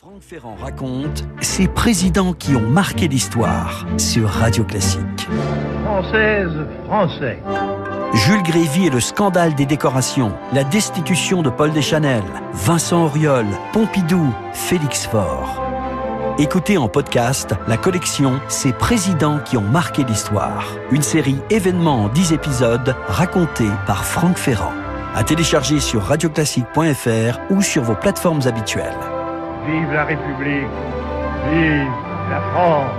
Franck Ferrand raconte ces présidents qui ont marqué l'histoire sur Radio Classique. Française, Français. Jules Grévy et le scandale des décorations, la destitution de Paul Deschanel, Vincent Auriol, Pompidou, Félix Faure. Écoutez en podcast la collection Ces présidents qui ont marqué l'histoire. Une série événements en 10 épisodes racontée par Franck Ferrand. À télécharger sur radioclassique.fr ou sur vos plateformes habituelles. Vive la République. Vive la France.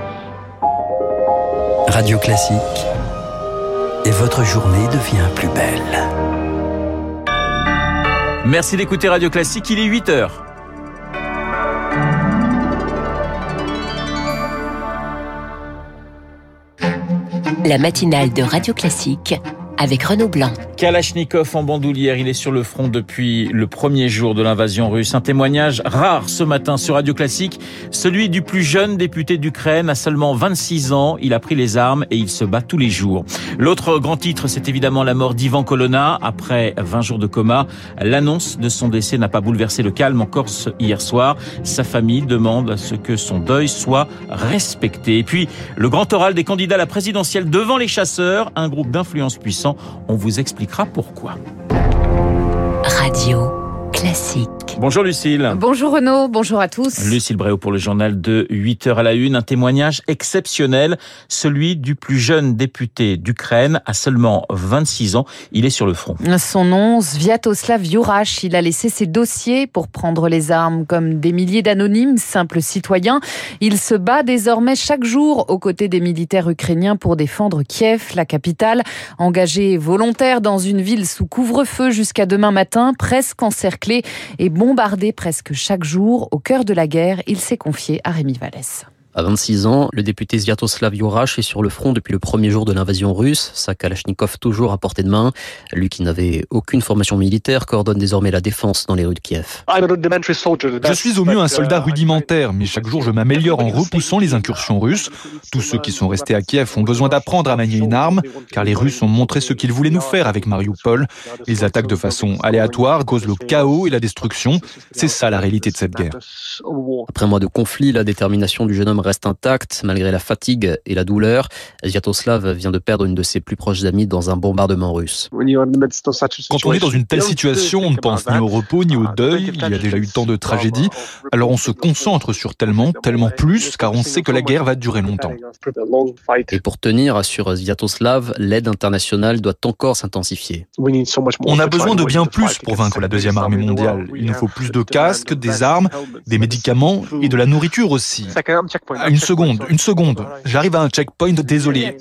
Radio Classique. Et votre journée devient plus belle. Merci d'écouter Radio Classique, il est 8 heures. La matinale de Radio Classique avec Renaud Blanc. Kalachnikov en bandoulière, il est sur le front depuis le premier jour de l'invasion russe. Un témoignage rare ce matin sur Radio Classique, celui du plus jeune député d'Ukraine à seulement 26 ans. Il a pris les armes et il se bat tous les jours. L'autre grand titre, c'est évidemment la mort d'Ivan Colonna après 20 jours de coma. L'annonce de son décès n'a pas bouleversé le calme en Corse hier soir. Sa famille demande à ce que son deuil soit respecté. Et puis, le grand oral des candidats à la présidentielle devant les chasseurs, un groupe d'influence puissant on vous expliquera pourquoi. Radio classique. Bonjour Lucille. Bonjour Renaud, bonjour à tous. Lucille Bréau pour le journal de 8h à la une, un témoignage exceptionnel, celui du plus jeune député d'Ukraine à seulement 26 ans. Il est sur le front. Son nom, Sviatoslav Yurash, il a laissé ses dossiers pour prendre les armes comme des milliers d'anonymes, simples citoyens. Il se bat désormais chaque jour aux côtés des militaires ukrainiens pour défendre Kiev, la capitale, engagé volontaire dans une ville sous couvre-feu jusqu'à demain matin, presque encerclée et bombardé presque chaque jour au cœur de la guerre, il s'est confié à Rémi Vallès. À 26 ans, le député Sviatoslav Yurash est sur le front depuis le premier jour de l'invasion russe, sa Kalachnikov toujours à portée de main. Lui qui n'avait aucune formation militaire coordonne désormais la défense dans les rues de Kiev. Je suis au mieux un soldat rudimentaire, mais chaque jour je m'améliore en repoussant les incursions russes. Tous ceux qui sont restés à Kiev ont besoin d'apprendre à manier une arme, car les Russes ont montré ce qu'ils voulaient nous faire avec Mariupol. Ils attaquent de façon aléatoire, causent le chaos et la destruction. C'est ça la réalité de cette guerre. Après un mois de conflit, la détermination du jeune homme reste intacte malgré la fatigue et la douleur. Sviatoslav vient de perdre une de ses plus proches amies dans un bombardement russe. Quand on est dans une telle situation, on ne pense ni au repos ni au deuil. Il y a déjà eu tant de tragédies. Alors on se concentre sur tellement, tellement plus, car on sait que la guerre va durer longtemps. Et pour tenir, assure Sviatoslav, l'aide internationale doit encore s'intensifier. On a besoin de bien plus pour vaincre la deuxième armée mondiale. Il nous faut plus de casques, des armes, des médicaments et de la nourriture aussi. Ah, une seconde, une seconde. J'arrive à un checkpoint, désolé.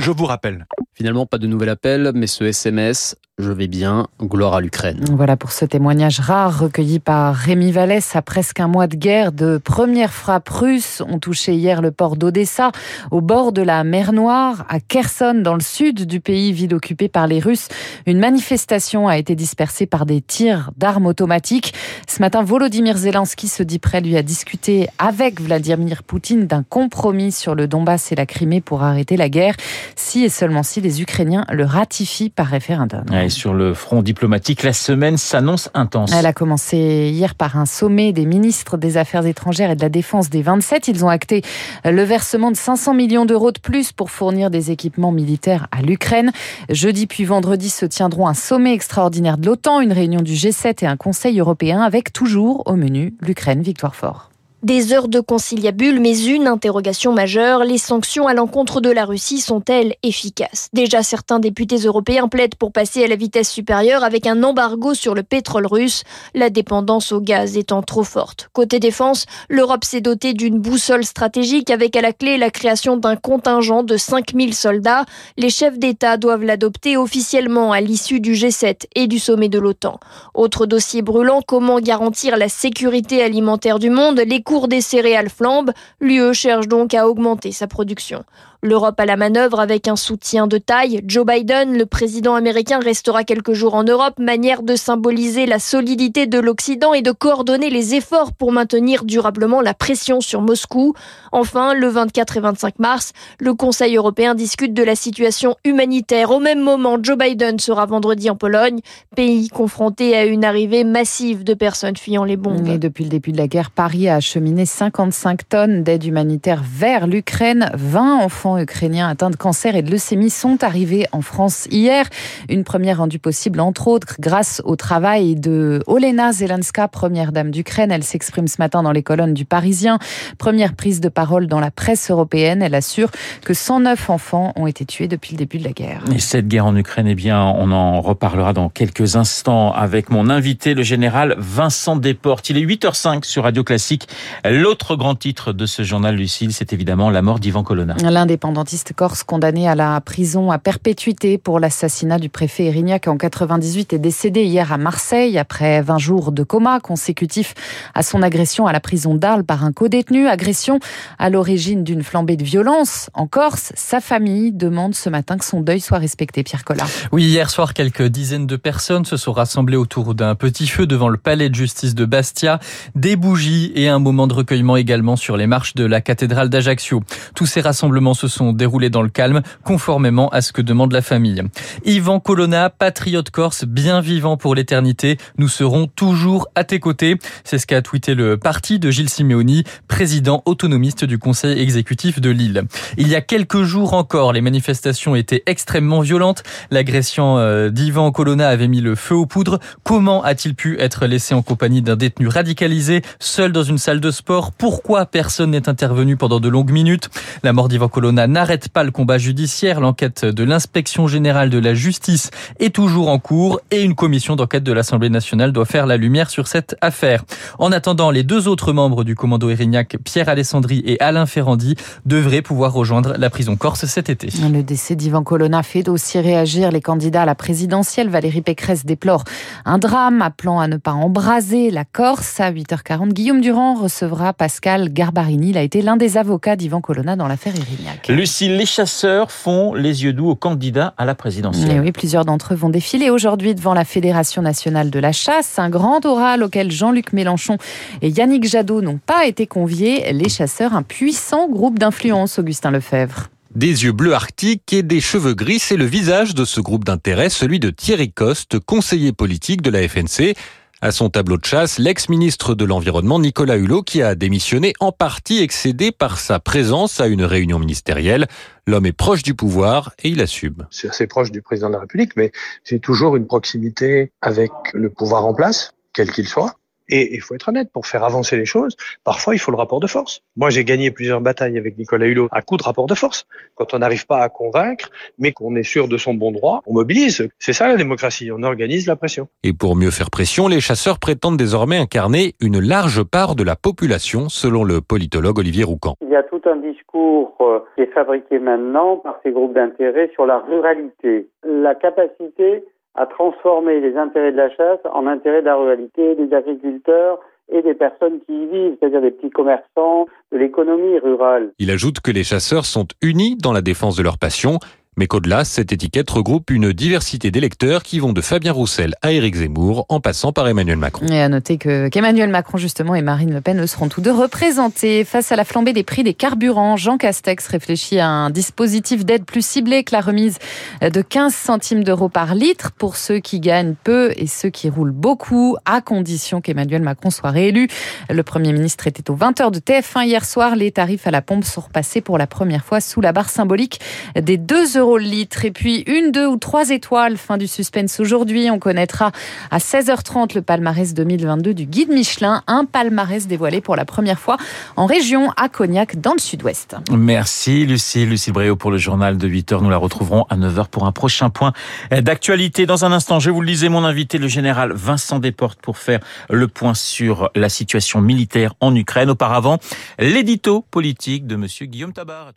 Je vous rappelle. Finalement, pas de nouvel appel, mais ce SMS, je vais bien, gloire à l'Ukraine. Voilà pour ce témoignage rare recueilli par Rémi Vallès à presque un mois de guerre. De premières frappes russes ont touché hier le port d'Odessa, au bord de la mer Noire, à Kherson, dans le sud du pays, ville occupée par les Russes. Une manifestation a été dispersée par des tirs d'armes automatiques. Ce matin, Volodymyr Zelensky se dit prêt, lui, à discuter avec Vladimir Poutine d'un compromis sur le Donbass et la Crimée pour arrêter la guerre, si et seulement si les Ukrainiens le ratifient par référendum. Et sur le front diplomatique, la semaine s'annonce intense. Elle a commencé hier par un sommet des ministres des Affaires étrangères et de la Défense des 27. Ils ont acté le versement de 500 millions d'euros de plus pour fournir des équipements militaires à l'Ukraine. Jeudi puis vendredi se tiendront un sommet extraordinaire de l'OTAN, une réunion du G7 et un Conseil européen avec toujours au menu l'Ukraine victoire fort. Des heures de conciliabule, mais une interrogation majeure, les sanctions à l'encontre de la Russie sont-elles efficaces? Déjà, certains députés européens plaident pour passer à la vitesse supérieure avec un embargo sur le pétrole russe, la dépendance au gaz étant trop forte. Côté défense, l'Europe s'est dotée d'une boussole stratégique avec à la clé la création d'un contingent de 5000 soldats. Les chefs d'État doivent l'adopter officiellement à l'issue du G7 et du sommet de l'OTAN. Autre dossier brûlant, comment garantir la sécurité alimentaire du monde? Cours des céréales flambe. L'UE cherche donc à augmenter sa production. L'Europe à la manœuvre avec un soutien de taille. Joe Biden, le président américain, restera quelques jours en Europe, manière de symboliser la solidité de l'Occident et de coordonner les efforts pour maintenir durablement la pression sur Moscou. Enfin, le 24 et 25 mars, le Conseil européen discute de la situation humanitaire. Au même moment, Joe Biden sera vendredi en Pologne, pays confronté à une arrivée massive de personnes fuyant les bombes. Depuis le début de la guerre, Paris a acheminé 55 tonnes d'aide humanitaire vers l'Ukraine. 20 enfants ukrainiens atteints de cancer et de leucémie sont arrivés en France hier. Une première rendue possible, entre autres, grâce au travail de Olena Zelenska, première dame d'Ukraine. Elle s'exprime ce matin dans les colonnes du Parisien. Première prise de parole dans la presse européenne. Elle assure que 109 enfants ont été tués depuis le début de la guerre. Et cette guerre en Ukraine, eh bien, on en reparlera dans quelques instants avec mon invité, le général Vincent Desportes. Il est 8h05 sur Radio Classique. L'autre grand titre de ce journal, Lucille, c'est évidemment la mort d'Ivan Colonna. L'un des indépendantiste corse condamné à la prison à perpétuité pour l'assassinat du préfet Erignac en 98 est décédé hier à Marseille après 20 jours de coma consécutif à son agression à la prison d'Arles par un co-détenu. Agression à l'origine d'une flambée de violence en Corse. Sa famille demande ce matin que son deuil soit respecté. Pierre Collat. Oui, hier soir, quelques dizaines de personnes se sont rassemblées autour d'un petit feu devant le palais de justice de Bastia. Des bougies et un moment de recueillement également sur les marches de la cathédrale d'Ajaccio. Tous ces rassemblements se sont déroulés dans le calme, conformément à ce que demande la famille. Yvan Colonna, patriote corse, bien vivant pour l'éternité, nous serons toujours à tes côtés. C'est ce qu'a tweeté le parti de Gilles Simeoni, président autonomiste du conseil exécutif de Lille. Il y a quelques jours encore, les manifestations étaient extrêmement violentes. L'agression euh, d'Yvan Colonna avait mis le feu aux poudres. Comment a-t-il pu être laissé en compagnie d'un détenu radicalisé, seul dans une salle de sport Pourquoi personne n'est intervenu pendant de longues minutes? La mort d'Yvan Colonna n'arrête pas le combat judiciaire. L'enquête de l'inspection générale de la justice est toujours en cours et une commission d'enquête de l'Assemblée nationale doit faire la lumière sur cette affaire. En attendant, les deux autres membres du commando Erignac, Pierre Alessandri et Alain Ferrandi, devraient pouvoir rejoindre la prison corse cet été. Le décès d'Ivan Colonna fait aussi réagir les candidats à la présidentielle. Valérie Pécresse déplore un drame appelant à ne pas embraser la Corse. À 8h40, Guillaume Durand recevra Pascal Garbarini. Il a été l'un des avocats d'Ivan Colonna dans l'affaire Erignac. Lucie, les chasseurs font les yeux doux aux candidats à la présidentielle. Et oui, plusieurs d'entre eux vont défiler aujourd'hui devant la Fédération nationale de la chasse, un grand oral auquel Jean-Luc Mélenchon et Yannick Jadot n'ont pas été conviés. Les chasseurs, un puissant groupe d'influence, Augustin Lefebvre. Des yeux bleus arctiques et des cheveux gris, c'est le visage de ce groupe d'intérêt, celui de Thierry Coste, conseiller politique de la FNC. À son tableau de chasse, l'ex-ministre de l'Environnement Nicolas Hulot, qui a démissionné en partie excédé par sa présence à une réunion ministérielle. L'homme est proche du pouvoir et il assume. C'est assez proche du président de la République, mais c'est toujours une proximité avec le pouvoir en place, quel qu'il soit. Et il faut être honnête, pour faire avancer les choses, parfois il faut le rapport de force. Moi, j'ai gagné plusieurs batailles avec Nicolas Hulot à coup de rapport de force. Quand on n'arrive pas à convaincre, mais qu'on est sûr de son bon droit, on mobilise. C'est ça la démocratie, on organise la pression. Et pour mieux faire pression, les chasseurs prétendent désormais incarner une large part de la population, selon le politologue Olivier Roucan. Il y a tout un discours euh, qui est fabriqué maintenant par ces groupes d'intérêt sur la ruralité. La capacité à transformer les intérêts de la chasse en intérêts de la ruralité, des agriculteurs et des personnes qui y vivent, c'est-à-dire des petits commerçants, de l'économie rurale. Il ajoute que les chasseurs sont unis dans la défense de leur passion mais qu'au-delà, cette étiquette regroupe une diversité d'électeurs qui vont de Fabien Roussel à Éric Zemmour en passant par Emmanuel Macron. Et à noter que qu'Emmanuel Macron justement et Marine Le Pen seront tous deux représentés face à la flambée des prix des carburants. Jean Castex réfléchit à un dispositif d'aide plus ciblé que la remise de 15 centimes d'euros par litre pour ceux qui gagnent peu et ceux qui roulent beaucoup, à condition qu'Emmanuel Macron soit réélu. Le Premier ministre était aux 20h de TF1 hier soir. Les tarifs à la pompe sont repassés pour la première fois sous la barre symbolique des 2 euros Et puis une, deux ou trois étoiles. Fin du suspense aujourd'hui. On connaîtra à 16h30 le palmarès 2022 du guide Michelin. Un palmarès dévoilé pour la première fois en région à Cognac dans le sud-ouest. Merci Lucie. Lucie Bréau pour le journal de 8h. Nous la retrouverons à 9h pour un prochain point d'actualité. Dans un instant, je vous le disais, mon invité, le général Vincent Desportes, pour faire le point sur la situation militaire en Ukraine. Auparavant, l'édito politique de monsieur Guillaume Tabar.